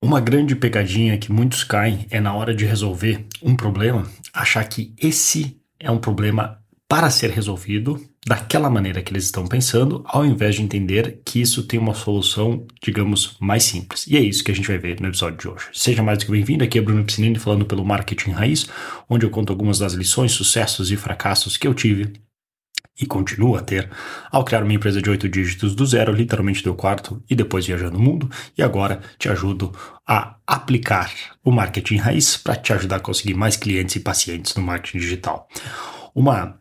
Uma grande pegadinha que muitos caem é na hora de resolver um problema, achar que esse é um problema para ser resolvido daquela maneira que eles estão pensando, ao invés de entender que isso tem uma solução, digamos, mais simples. E é isso que a gente vai ver no episódio de hoje. Seja mais do que bem-vindo, aqui é Bruno Piscinini falando pelo Marketing Raiz, onde eu conto algumas das lições, sucessos e fracassos que eu tive e continuo a ter ao criar uma empresa de oito dígitos do zero, literalmente do quarto, e depois viajando o mundo. E agora te ajudo a aplicar o marketing raiz para te ajudar a conseguir mais clientes e pacientes no marketing digital. Uma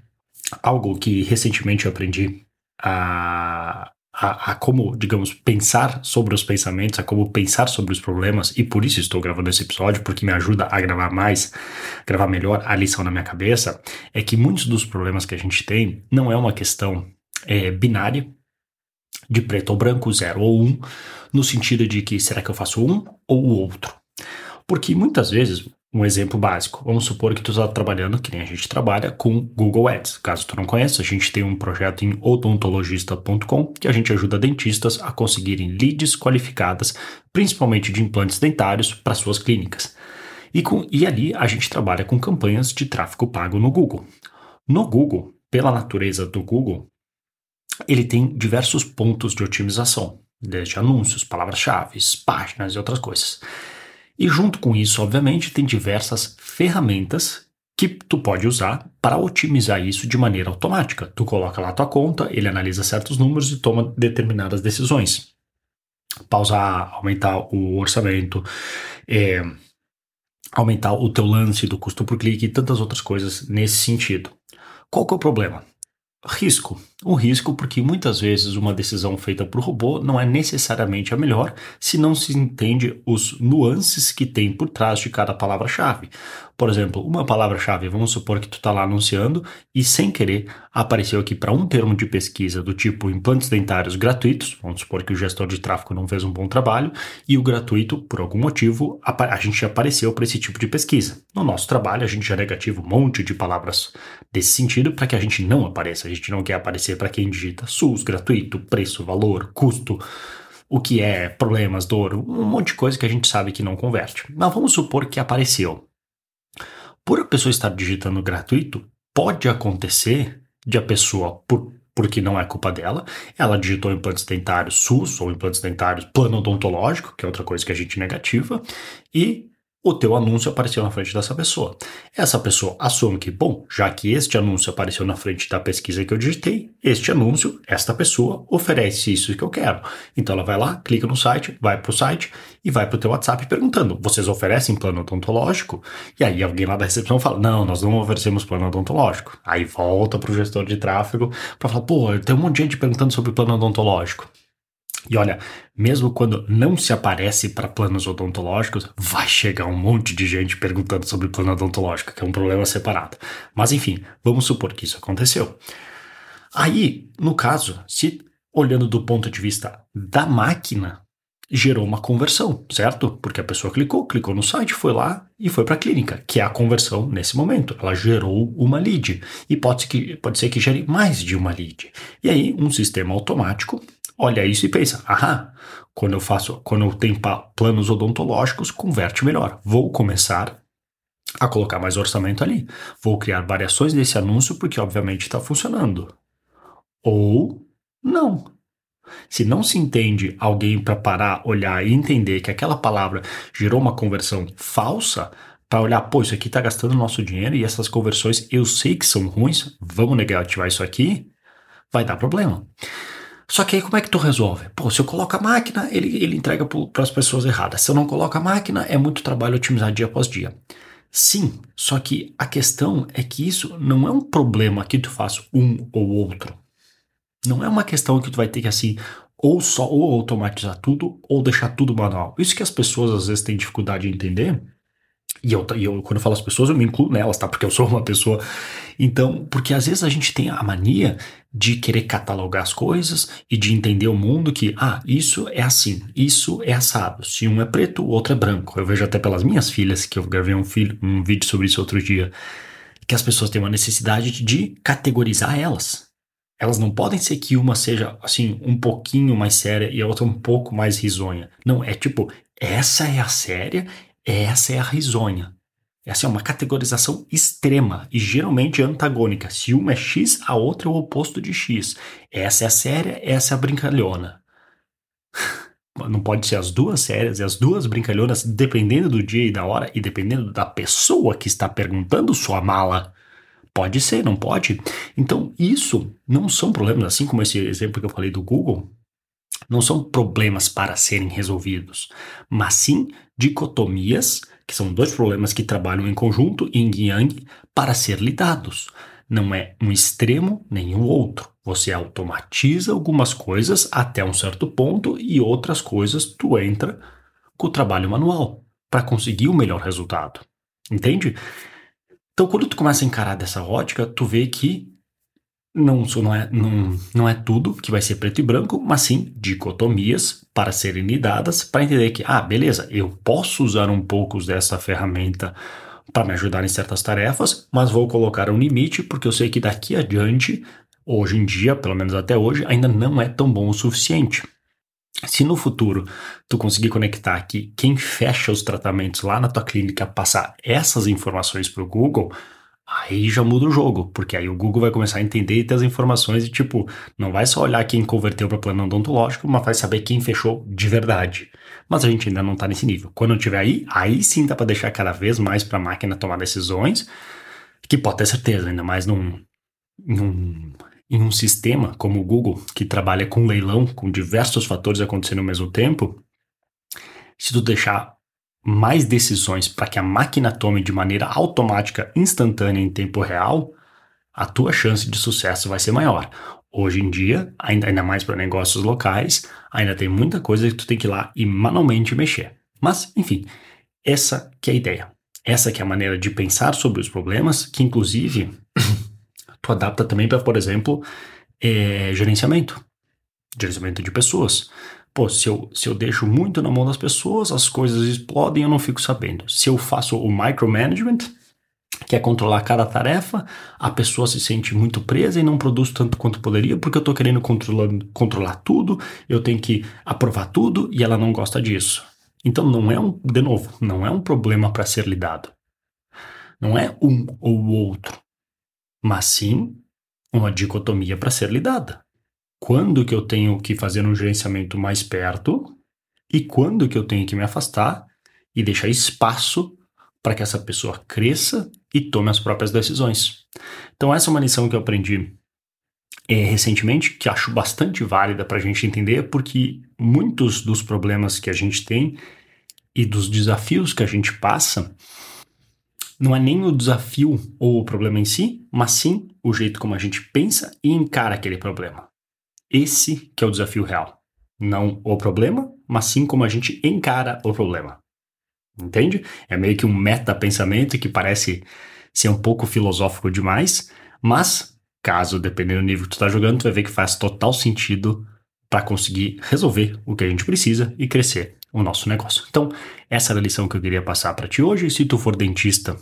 algo que recentemente eu aprendi a a, a, como, digamos, pensar sobre os pensamentos, a como pensar sobre os problemas, e por isso estou gravando esse episódio, porque me ajuda a gravar mais, gravar melhor a lição na minha cabeça, é que muitos dos problemas que a gente tem não é uma questão é, binária, de preto ou branco, zero ou um, no sentido de que será que eu faço um ou o outro? Porque muitas vezes um exemplo básico. Vamos supor que tu está trabalhando, que nem a gente trabalha, com Google Ads. Caso tu não conheça, a gente tem um projeto em odontologista.com que a gente ajuda dentistas a conseguirem leads qualificadas, principalmente de implantes dentários, para suas clínicas. E, com, e ali a gente trabalha com campanhas de tráfego pago no Google. No Google, pela natureza do Google, ele tem diversos pontos de otimização, desde anúncios, palavras-chave, páginas e outras coisas. E junto com isso, obviamente, tem diversas ferramentas que tu pode usar para otimizar isso de maneira automática. Tu coloca lá a tua conta, ele analisa certos números e toma determinadas decisões. Pausar, aumentar o orçamento, é, aumentar o teu lance do custo por clique e tantas outras coisas nesse sentido. Qual que é o problema? Risco. O risco porque muitas vezes uma decisão feita por robô não é necessariamente a melhor se não se entende os nuances que tem por trás de cada palavra-chave. Por exemplo, uma palavra-chave, vamos supor que tu está lá anunciando e sem querer apareceu aqui para um termo de pesquisa do tipo implantes dentários gratuitos, vamos supor que o gestor de tráfego não fez um bom trabalho e o gratuito, por algum motivo, a gente apareceu para esse tipo de pesquisa. No nosso trabalho, a gente já negativa um monte de palavras desse sentido para que a gente não apareça, gente não quer aparecer para quem digita SUS, gratuito, preço, valor, custo, o que é problemas, dor, um monte de coisa que a gente sabe que não converte. Mas vamos supor que apareceu. Por a pessoa estar digitando gratuito, pode acontecer de a pessoa, por, porque não é culpa dela, ela digitou implantes dentários SUS ou implantes dentários plano odontológico, que é outra coisa que a gente negativa, e o teu anúncio apareceu na frente dessa pessoa. Essa pessoa assume que, bom, já que este anúncio apareceu na frente da pesquisa que eu digitei, este anúncio, esta pessoa oferece isso que eu quero. Então ela vai lá, clica no site, vai para o site e vai para o teu WhatsApp perguntando: vocês oferecem plano odontológico? E aí alguém lá da recepção fala: não, nós não oferecemos plano odontológico. Aí volta para o gestor de tráfego para falar: pô, tem um monte de gente perguntando sobre plano odontológico. E olha, mesmo quando não se aparece para planos odontológicos, vai chegar um monte de gente perguntando sobre plano odontológico, que é um problema separado. Mas enfim, vamos supor que isso aconteceu. Aí, no caso, se olhando do ponto de vista da máquina, gerou uma conversão, certo? Porque a pessoa clicou, clicou no site, foi lá e foi para a clínica, que é a conversão nesse momento. Ela gerou uma lead e pode, que, pode ser que gere mais de uma lead. E aí, um sistema automático olha isso e pensa: aham, quando eu faço, quando eu tenho planos odontológicos, converte melhor. Vou começar a colocar mais orçamento ali. Vou criar variações desse anúncio porque obviamente está funcionando. Ou não. Se não se entende alguém para parar, olhar e entender que aquela palavra gerou uma conversão falsa, para olhar, pô, isso aqui está gastando nosso dinheiro e essas conversões eu sei que são ruins, vamos negativar isso aqui, vai dar problema. Só que aí como é que tu resolve? Pô, se eu coloco a máquina, ele, ele entrega para as pessoas erradas. Se eu não coloco a máquina, é muito trabalho otimizar dia após dia. Sim, só que a questão é que isso não é um problema que tu faz um ou outro. Não é uma questão que tu vai ter que assim, ou só ou automatizar tudo ou deixar tudo manual. Isso que as pessoas às vezes têm dificuldade em entender e eu, eu, quando eu falo as pessoas, eu me incluo nelas, tá? Porque eu sou uma pessoa. Então, porque às vezes a gente tem a mania de querer catalogar as coisas e de entender o mundo que, ah, isso é assim, isso é assado. Se um é preto, o outro é branco. Eu vejo até pelas minhas filhas, que eu gravei um, filho, um vídeo sobre isso outro dia, que as pessoas têm uma necessidade de categorizar elas. Elas não podem ser que uma seja, assim, um pouquinho mais séria e a outra um pouco mais risonha. Não, é tipo, essa é a séria, essa é a risonha. Essa é uma categorização extrema e geralmente antagônica. Se uma é X, a outra é o oposto de X. Essa é a séria, essa é a brincalhona. Não pode ser as duas sérias e as duas brincalhonas, dependendo do dia e da hora e dependendo da pessoa que está perguntando sua mala. Pode ser, não pode? Então, isso não são problemas, assim como esse exemplo que eu falei do Google, não são problemas para serem resolvidos, mas sim dicotomias que são dois problemas que trabalham em conjunto, yin e yang, para ser lidados. Não é um extremo nem o outro. Você automatiza algumas coisas até um certo ponto e outras coisas tu entra com o trabalho manual para conseguir o melhor resultado. Entende? Então, quando tu começa a encarar dessa ótica, tu vê que não, não, é, não, não é tudo que vai ser preto e branco, mas sim dicotomias para serem lidadas, para entender que, ah, beleza, eu posso usar um pouco dessa ferramenta para me ajudar em certas tarefas, mas vou colocar um limite porque eu sei que daqui adiante, hoje em dia, pelo menos até hoje, ainda não é tão bom o suficiente. Se no futuro tu conseguir conectar que quem fecha os tratamentos lá na tua clínica passar essas informações para o Google, Aí já muda o jogo, porque aí o Google vai começar a entender e ter as informações e, tipo, não vai só olhar quem converteu para plano odontológico, mas vai saber quem fechou de verdade. Mas a gente ainda não está nesse nível. Quando eu tiver aí, aí sim dá para deixar cada vez mais para a máquina tomar decisões, que pode ter certeza, ainda mais num, num, em um sistema como o Google, que trabalha com leilão, com diversos fatores acontecendo ao mesmo tempo. Se tu deixar mais decisões para que a máquina tome de maneira automática, instantânea, em tempo real, a tua chance de sucesso vai ser maior. Hoje em dia, ainda, ainda mais para negócios locais, ainda tem muita coisa que tu tem que ir lá e manualmente mexer. Mas, enfim, essa que é a ideia. Essa que é a maneira de pensar sobre os problemas, que inclusive tu adapta também para, por exemplo, é, gerenciamento. Gerenciamento de pessoas. Pô, se eu, se eu deixo muito na mão das pessoas, as coisas explodem e eu não fico sabendo. Se eu faço o micromanagement, que é controlar cada tarefa, a pessoa se sente muito presa e não produz tanto quanto poderia, porque eu estou querendo controlar, tudo, eu tenho que aprovar tudo e ela não gosta disso. Então não é um, de novo, não é um problema para ser lidado. Não é um ou outro, mas sim uma dicotomia para ser lidada quando que eu tenho que fazer um gerenciamento mais perto e quando que eu tenho que me afastar e deixar espaço para que essa pessoa cresça e tome as próprias decisões. Então essa é uma lição que eu aprendi é, recentemente, que acho bastante válida para a gente entender, porque muitos dos problemas que a gente tem e dos desafios que a gente passa não é nem o desafio ou o problema em si, mas sim o jeito como a gente pensa e encara aquele problema. Esse que é o desafio real. Não o problema, mas sim como a gente encara o problema. Entende? É meio que um meta-pensamento que parece ser um pouco filosófico demais, mas, caso, dependendo do nível que tu tá jogando, tu vai ver que faz total sentido para conseguir resolver o que a gente precisa e crescer o nosso negócio. Então, essa era a lição que eu queria passar para ti hoje. Se tu for dentista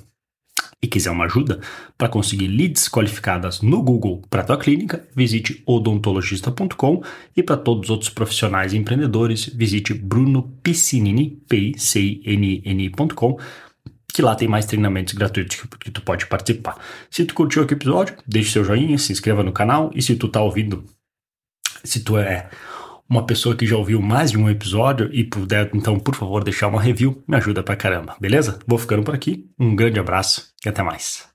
e quiser uma ajuda para conseguir leads qualificadas no Google para tua clínica, visite odontologista.com e para todos os outros profissionais e empreendedores, visite brunopiscinini.com que lá tem mais treinamentos gratuitos que, que tu pode participar. Se tu curtiu aqui o episódio, deixe seu joinha, se inscreva no canal e se tu tá ouvindo, se tu é uma pessoa que já ouviu mais de um episódio e puder, então, por favor, deixar uma review, me ajuda pra caramba, beleza? Vou ficando por aqui, um grande abraço e até mais.